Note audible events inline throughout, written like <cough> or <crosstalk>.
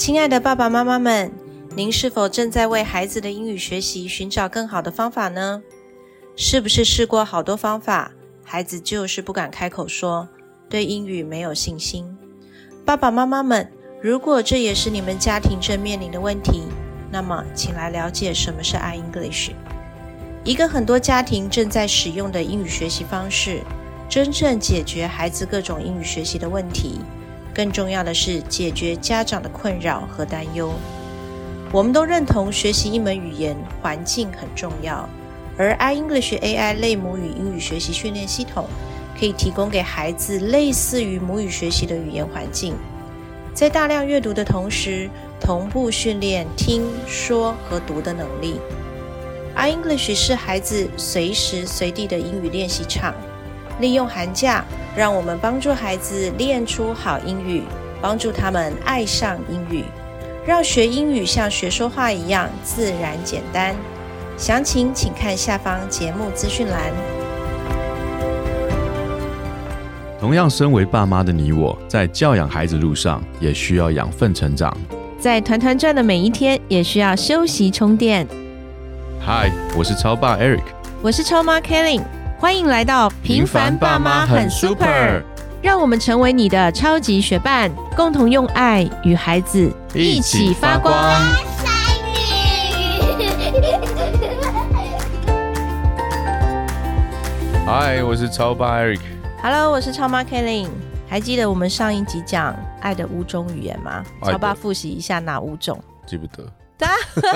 亲爱的爸爸妈妈们，您是否正在为孩子的英语学习寻找更好的方法呢？是不是试过好多方法，孩子就是不敢开口说，对英语没有信心？爸爸妈妈们，如果这也是你们家庭正面临的问题，那么请来了解什么是 iEnglish，一个很多家庭正在使用的英语学习方式，真正解决孩子各种英语学习的问题。更重要的是解决家长的困扰和担忧。我们都认同学习一门语言环境很重要，而 iEnglish AI 类母语英语学习训练系统可以提供给孩子类似于母语学习的语言环境，在大量阅读的同时，同步训练听说和读的能力。iEnglish 是孩子随时随地的英语练习场。利用寒假，让我们帮助孩子练出好英语，帮助他们爱上英语，让学英语像学说话一样自然简单。详情请看下方节目资讯栏。同样，身为爸妈的你我，在教养孩子路上也需要养分成长，在团团转的每一天，也需要休息充电。嗨，我是超爸 Eric，我是超妈 Kelly。欢迎来到平凡爸妈很 super，让我们成为你的超级学伴，共同用爱与孩子一起发光。<laughs> 嗨，我是超爸 Eric。Hello，我是超妈 Kelly。还记得我们上一集讲爱的五种语言吗？超爸复习一下哪五种？记不得。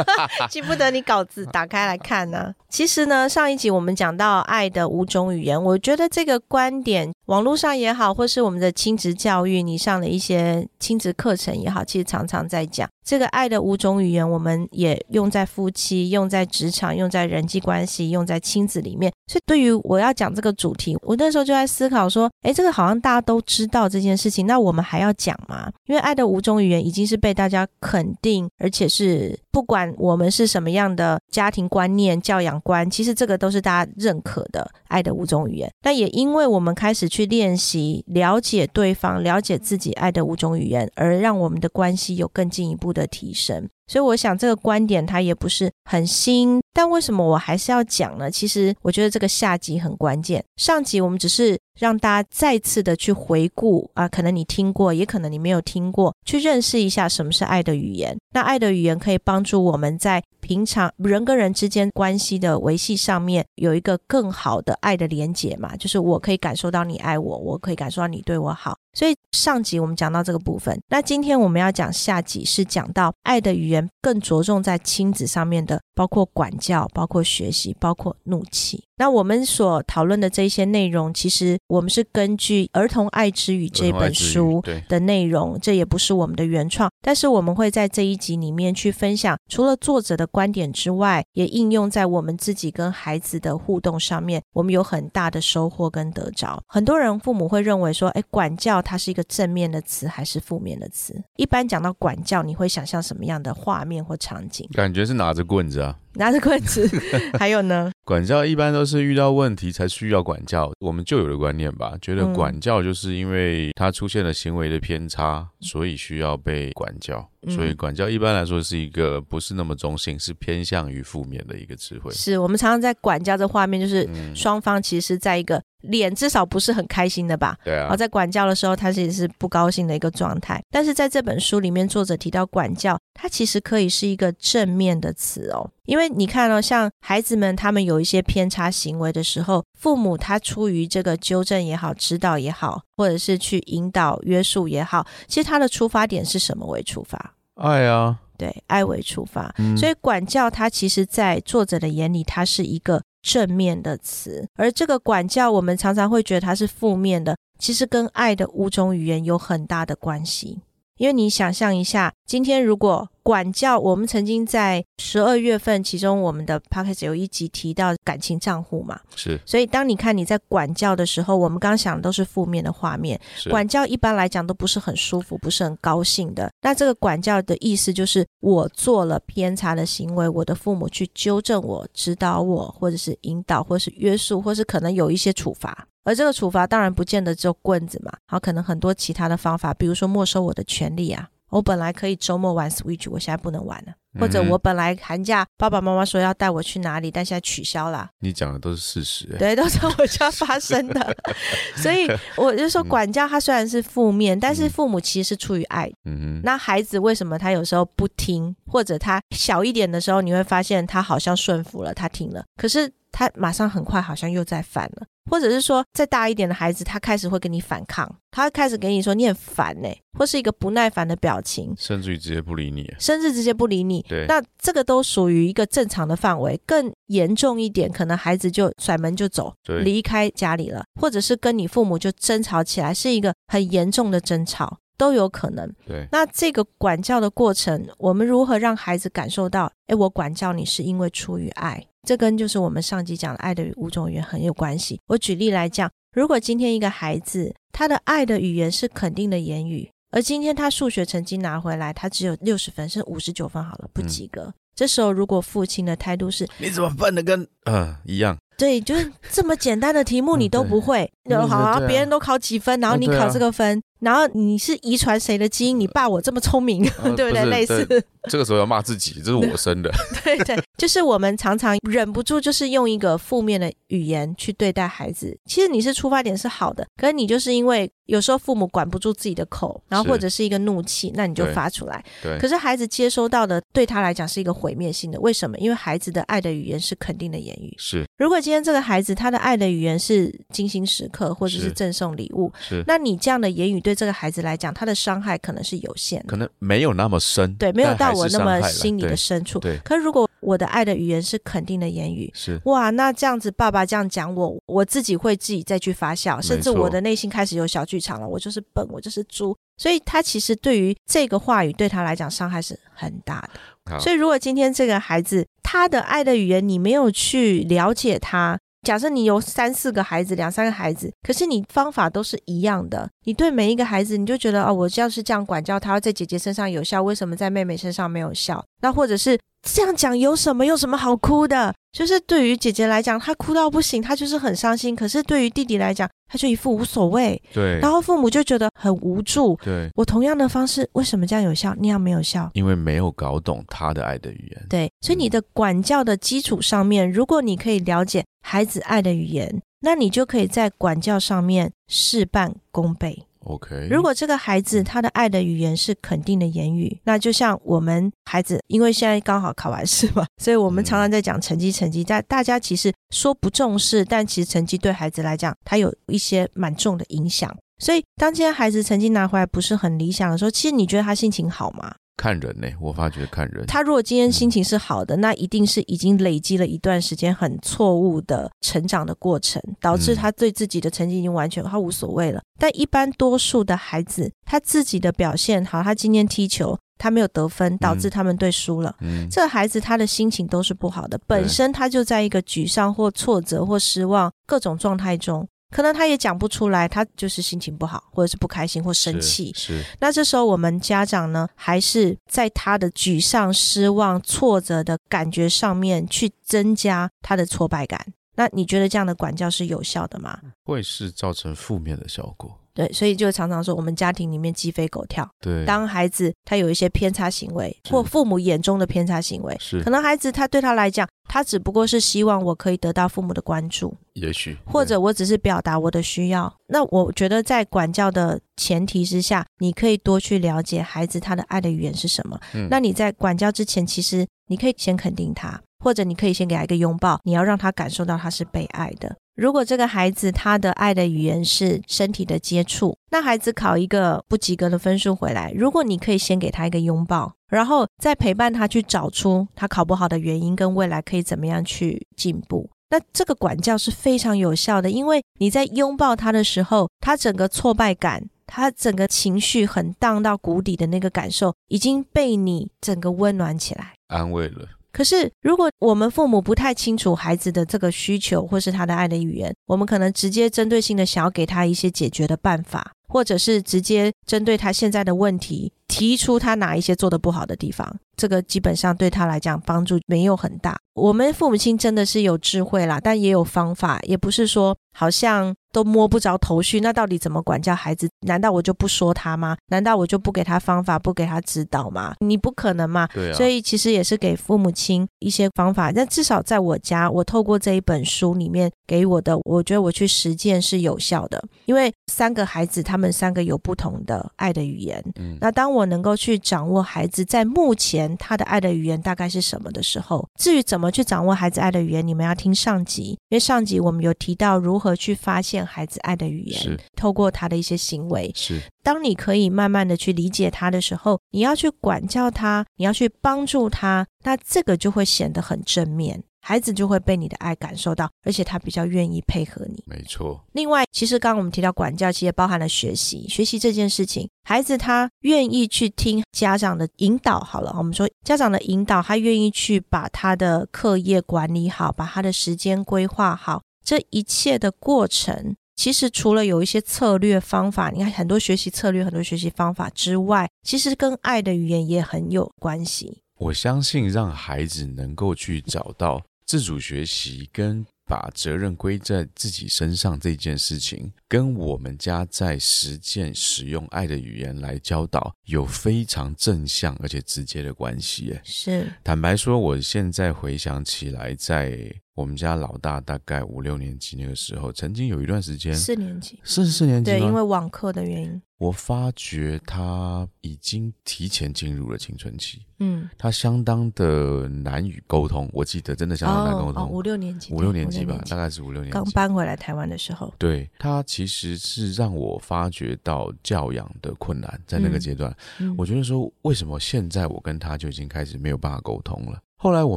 <laughs> 记不得你稿子打开来看呢。其实呢，上一集我们讲到爱的五种语言，我觉得这个观点，网络上也好，或是我们的亲子教育，你上的一些亲子课程也好，其实常常在讲这个爱的五种语言，我们也用在夫妻、用在职场、用在人际关系、用在亲子里面。所以，对于我要讲这个主题，我那时候就在思考说，哎，这个好像大家都知道这件事情，那我们还要讲吗？因为爱的五种语言已经是被大家肯定，而且是。不管我们是什么样的家庭观念、教养观，其实这个都是大家认可的爱的五种语言。但也因为我们开始去练习了解对方、了解自己爱的五种语言，而让我们的关系有更进一步的提升。所以我想这个观点它也不是很新，但为什么我还是要讲呢？其实我觉得这个下集很关键。上集我们只是让大家再次的去回顾啊，可能你听过，也可能你没有听过，去认识一下什么是爱的语言。那爱的语言可以帮助我们在平常人跟人之间关系的维系上面有一个更好的爱的连结嘛，就是我可以感受到你爱我，我可以感受到你对我好。所以上集我们讲到这个部分，那今天我们要讲下集是讲到爱的语言更着重在亲子上面的，包括管教、包括学习、包括怒气。那我们所讨论的这些内容，其实我们是根据《儿童爱之语》这本书的内容，这也不是我们的原创，但是我们会在这一集里面去分享，除了作者的观点之外，也应用在我们自己跟孩子的互动上面，我们有很大的收获跟得着。很多人父母会认为说，哎，管教它是一个正面的词还是负面的词？一般讲到管教，你会想象什么样的画面或场景？感觉是拿着棍子啊。拿着棍子，<laughs> 还有呢？管教一般都是遇到问题才需要管教，我们就有的观念吧，觉得管教就是因为他出现了行为的偏差，所以需要被管教。所以管教一般来说是一个不是那么中性，是偏向于负面的一个词汇。是我们常常在管教的画面，就是双方其实在一个脸至少不是很开心的吧？对啊。然后在管教的时候，他其实是不高兴的一个状态。但是在这本书里面，作者提到管教，它其实可以是一个正面的词哦。因为你看哦，像孩子们他们有一些偏差行为的时候，父母他出于这个纠正也好、指导也好，或者是去引导、约束也好，其实他的出发点是什么为出发？爱啊，对，爱为出发，所以管教它其实，在作者的眼里，它是一个正面的词，而这个管教，我们常常会觉得它是负面的，其实跟爱的五种语言有很大的关系。因为你想象一下，今天如果管教，我们曾经在十二月份，其中我们的 p o c k e t 有一集提到感情账户嘛，是。所以当你看你在管教的时候，我们刚刚想的都是负面的画面。管教一般来讲都不是很舒服，不是很高兴的。那这个管教的意思就是我做了偏差的行为，我的父母去纠正我、指导我，或者是引导，或是约束，或是可能有一些处罚。而这个处罚当然不见得只有棍子嘛，好，可能很多其他的方法，比如说没收我的权利啊，我本来可以周末玩 Switch，我现在不能玩了。或者我本来寒假爸爸妈妈说要带我去哪里，但现在取消了。你讲的都是事实、欸，对，都是我家发生的。<laughs> 所以我就说，管教它虽然是负面，但是父母其实是出于爱。嗯哼，那孩子为什么他有时候不听，或者他小一点的时候，你会发现他好像顺服了，他听了，可是他马上很快好像又在犯了，或者是说再大一点的孩子，他开始会跟你反抗，他开始给你说你很烦呢、或是一个不耐烦的表情，甚至于直接不理你。甚至直接不理你。对，那这个都属于一个正常的范围，更严重一点，可能孩子就甩门就走，离开家里了，或者是跟你父母就争吵起来，是一个很严重的争吵，都有可能。对，那这个管教的过程，我们如何让孩子感受到，哎，我管教你是因为出于爱？这跟就是我们上集讲的爱的五种语言很有关系。我举例来讲，如果今天一个孩子他的爱的语言是肯定的言语，而今天他数学成绩拿回来，他只有六十分，是五十九分好了，不及格。这时候，如果父亲的态度是你怎么笨的跟呃一样？对，就是这么简单的题目嗯你都不会，对就好啊，对啊别人都考几分，然后你考这个分，然后你是遗传谁的基因？你爸我这么聪明，呃 <laughs> 对不对？不类似，这个时候要骂自己，这是我生的。对 <laughs> 对，就是我们常常忍不住，就是用一个负面的语言去对待孩子。其实你是出发点是好的，可是你就是因为有时候父母管不住自己的口，然后或者是一个怒气，那你就发出来。对，可是孩子接收到的对他来讲是一个毁灭性的，为什么？因为孩子的爱的语言是肯定的言语。是如果今天这个孩子他的爱的语言是精心时刻，或者是是赠送礼物，是，那你这样的言语对这个孩子来讲，他的伤害可能是有限的。可能没有那么深，对，没有到我那么心里的深处。对可是如果我的爱的语言是肯定的言语，是哇，那这样子爸爸这样讲我，我自己会自己再去发酵，甚至我的内心开始有小剧场了。我就是笨，我就是猪。所以他其实对于这个话语对他来讲伤害是很大的。所以如果今天这个孩子他的爱的语言你没有去了解他。假设你有三四个孩子，两三个孩子，可是你方法都是一样的，你对每一个孩子，你就觉得哦，我要是这样管教他，在姐姐身上有效，为什么在妹妹身上没有效？那或者是这样讲有什么？有什么好哭的？就是对于姐姐来讲，她哭到不行，她就是很伤心；可是对于弟弟来讲，他就一副无所谓。对然后父母就觉得很无助。对，我同样的方式，为什么这样有效，那样没有效？因为没有搞懂他的爱的语言，对，所以你的管教的基础上面，如果你可以了解孩子爱的语言，那你就可以在管教上面事半功倍。OK，如果这个孩子他的爱的语言是肯定的言语，那就像我们孩子，因为现在刚好考完试嘛，<laughs> 所以我们常常在讲成绩，成绩。但大家其实说不重视，但其实成绩对孩子来讲，它有一些蛮重的影响。所以当今天孩子成绩拿回来不是很理想的时候，其实你觉得他心情好吗？看人呢、我发觉看人，他如果今天心情是好的，那一定是已经累积了一段时间很错误的成长的过程，导致嗯。他对自己的成绩已经完全他无所谓了。但一般多数的孩子，他自己的表现好，他今天踢球他没有得分，导致他们队输了。嗯，这个孩子他的心情都是不好的，本身他就在一个沮丧或挫折或失望各种状态中，可能他也讲不出来，他就是心情不好，或者是不开心或生是气。是那这时候我们家长呢，还是在他的沮丧、失望、挫折的感觉上面去增加他的挫败感。那你觉得这样的管教是有效的吗？会是造成负面的效果，对，所以就常常说，我们家庭里面鸡飞狗跳。对，当孩子他有一些偏差行为，或父母眼中的偏差行为，是可能孩子他对他来讲，他只不过是希望我可以得到父母的关注，也许或者我只是表达我的需要。那我觉得在管教的前提之下，你可以多去了解孩子他的爱的语言是什么。嗯那你在管教之前，其实你可以先肯定他，或者你可以先给他一个拥抱，你要让他感受到他是被爱的。如果这个孩子他的爱的语言是身体的接触，那孩子考一个不及格的分数回来，如果你可以先给他一个拥抱，然后再陪伴他去找出他考不好的原因跟未来可以怎么样去进步。那这个管教是非常有效的，因为你在拥抱他的时候，他整个挫败感，他整个情绪很荡到谷底的那个感受，已经被你整个温暖起来。安慰了，可是，如果我们父母不太清楚孩子的这个需求或是他的爱的语言，我们可能直接针对性的想要给他一些解决的办法，或者是直接针对他现在的问题提出他哪一些做的不好的地方，这个基本上对他来讲帮助没有很大。我们父母亲真的是有智慧啦，但也有方法，也不是说好像。都摸不着头绪，那到底怎么管教孩子？难道我就不说他吗？难道我就不给他方法，不给他指导吗？你不可能嘛。对啊。所以其实也是给父母亲一些方法。那至少在我家，我透过这一本书里面给我的，我觉得我去实践是有效的。因为三个孩子，他们三个有不同的爱的语言。嗯。那当我能够去掌握孩子在目前他的爱的语言大概是什么的时候，至于怎么去掌握孩子爱的语言，你们要听上集，因为上集我们有提到如何去发现。孩子爱的语言，透过他的一些行为，是当你可以慢慢的去理解他的时候，你要去管教他，你要去帮助他，那这个就会显得很正面，孩子就会被你的爱感受到，而且他比较愿意配合你。没错。另外，其实刚刚我们提到管教，其实也包含了学习，学习这件事情，孩子他愿意去听家长的引导。好了，我们说家长的引导，他愿意去把他的课业管理好，把他的时间规划好。这一切的过程，其实除了有一些策略方法，你看很多学习策略、很多学习方法之外，其实跟爱的语言也很有关系。我相信让孩子能够去找到自主学习跟。把责任归在自己身上这件事情，跟我们家在实践使用爱的语言来教导，有非常正向而且直接的关系。是，坦白说，我现在回想起来，在我们家老大大概五六年级那个时候，曾经有一段时间，四年级，四四年级，对，因为网课的原因。我发觉他已经提前进入了青春期，嗯，他相当的难以沟通。我记得真的相当难沟通，五六年级，五六年级吧，大概是五六年级，刚搬回来台湾的时候。对他其实是让我发觉到教养的困难，在那个阶段，我觉得说为什么现在我跟他就已经开始没有办法沟通了。后来我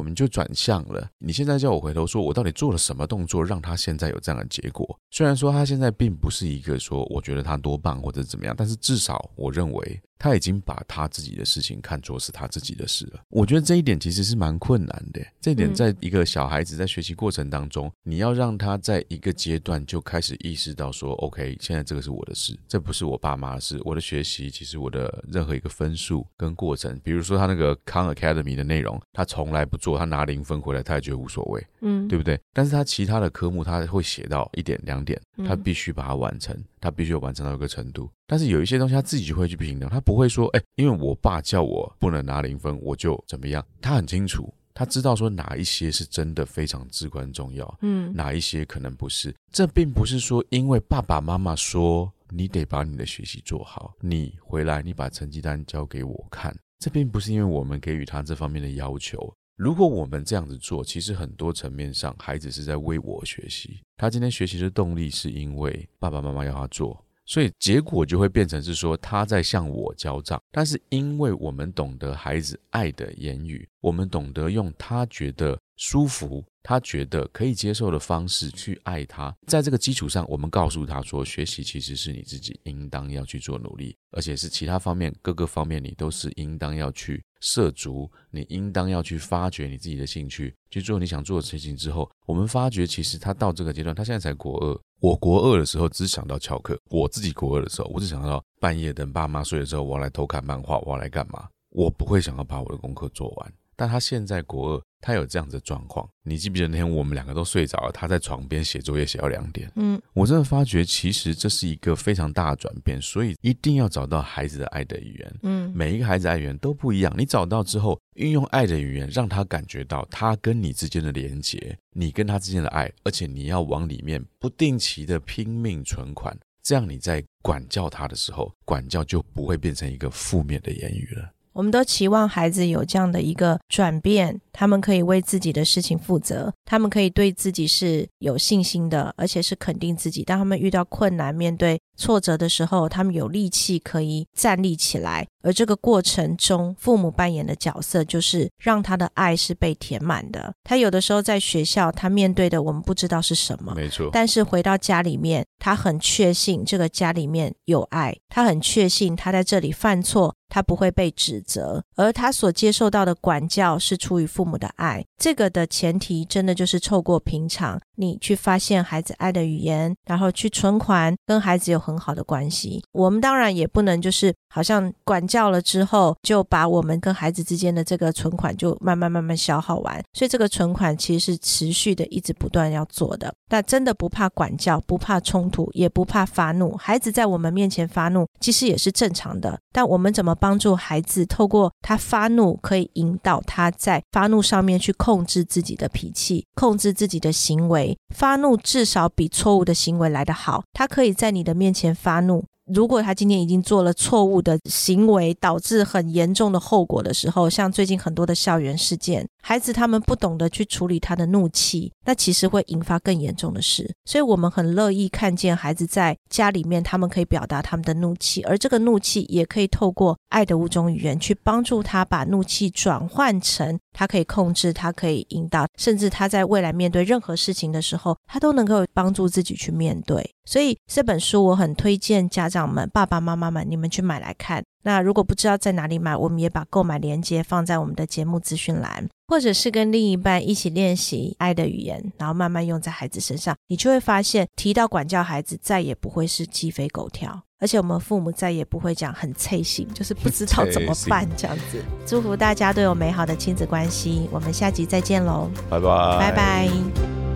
们就转向了。你现在叫我回头说，我到底做了什么动作，让他现在有这样的结果？虽然说他现在并不是一个说我觉得他多棒或者怎么样，但是至少我认为。他已经把他自己的事情看作是他自己的事了。我觉得这一点其实是蛮困难的。这一点在一个小孩子在学习过程当中，你要让他在一个阶段就开始意识到说：“OK，现在这个是我的事，这不是我爸妈的事。我的学习其实我的任何一个分数跟过程，比如说他那个康 Academy 的内容，他从来不做，他拿零分回来他也觉得无所谓，嗯，对不对？但是他其他的科目他会写到一点两点，他必须把它完成。”他必须要完成到一个程度，但是有一些东西他自己就会去评量，他不会说，哎，因为我爸叫我不能拿零分，我就怎么样。他很清楚，他知道说哪一些是真的非常至关重要，嗯，哪一些可能不是。这并不是说，因为爸爸妈妈说你得把你的学习做好，你回来你把成绩单交给我看，这并不是因为我们给予他这方面的要求。如果我们这样子做，其实很多层面上，孩子是在为我学习。他今天学习的动力是因为爸爸妈妈要他做，所以结果就会变成是说他在向我交账。但是因为我们懂得孩子爱的言语，我们懂得用他觉得舒服。他觉得可以接受的方式去爱他，在这个基础上，我们告诉他说，学习其实是你自己应当要去做努力，而且是其他方面各个方面你都是应当要去涉足，你应当要去发掘你自己的兴趣，去做你想做的事情。之后，我们发觉其实他到这个阶段，他现在才国二。我国二的时候只想到翘课，我自己国二的时候，我只想到半夜等爸妈睡了之后，我要来偷看漫画，我要来干嘛？我不会想要把我的功课做完。但他现在国二。他有这样的状况，你记不记得那天我们两个都睡着了，他在床边写作业写到两点。嗯，我真的发觉其实这是一个非常大的转变，所以一定要找到孩子的爱的语言。嗯，每一个孩子爱语言都不一样，你找到之后，运用爱的语言，让他感觉到他跟你之间的连结，你跟他之间的爱，而且你要往里面不定期的拼命存款，这样你在管教他的时候，管教就不会变成一个负面的言语了。我们都期望孩子有这样的一个转变，他们可以为自己的事情负责，他们可以对自己是有信心的，而且是肯定自己。当他们遇到困难、面对挫折的时候，他们有力气可以站立起来。而这个过程中，父母扮演的角色就是让他的爱是被填满的。他有的时候在学校，他面对的我们不知道是什么，没错。但是回到家里面，他很确信这个家里面有爱，他很确信他在这里犯错。他不会被指责，而他所接受到的管教是出于父母的爱。这个的前提，真的就是透过平常，你去发现孩子爱的语言，然后去存款，跟孩子有很好的关系。我们当然也不能就是好像管教了之后，就把我们跟孩子之间的这个存款就慢慢慢慢消耗完。所以这个存款其实是持续的，一直不断要做的。那真的不怕管教，不怕冲突，也不怕发怒。孩子在我们面前发怒，其实也是正常的。但我们怎么帮助孩子，透过他发怒，可以引导他在发怒上面去控制自己的脾气，控制自己的行为。发怒至少比错误的行为来得好。他可以在你的面前发怒。如果他今天已经做了错误的行为，导致很严重的后果的时候，像最近很多的校园事件，孩子他们不懂得去处理他的怒气，那其实会引发更严重的事。所以，我们很乐意看见孩子在家里面，他们可以表达他们的怒气，而这个怒气也可以透过爱的五种语言去帮助他把怒气转换成他可以控制，他可以引导，甚至他在未来面对任何事情的时候，他都能够帮助自己去面对。所以这本书我很推荐家长们、爸爸妈妈们，你们去买来看。那如果不知道在哪里买，我们也把购买链接放在我们的节目资讯栏，或者是跟另一半一起练习爱的语言，然后慢慢用在孩子身上，你就会发现，提到管教孩子，再也不会是鸡飞狗跳，而且我们父母再也不会讲很脆心，就是不知道怎么办 <laughs> 这样子。祝福大家都有美好的亲子关系，我们下集再见喽，拜拜，拜拜。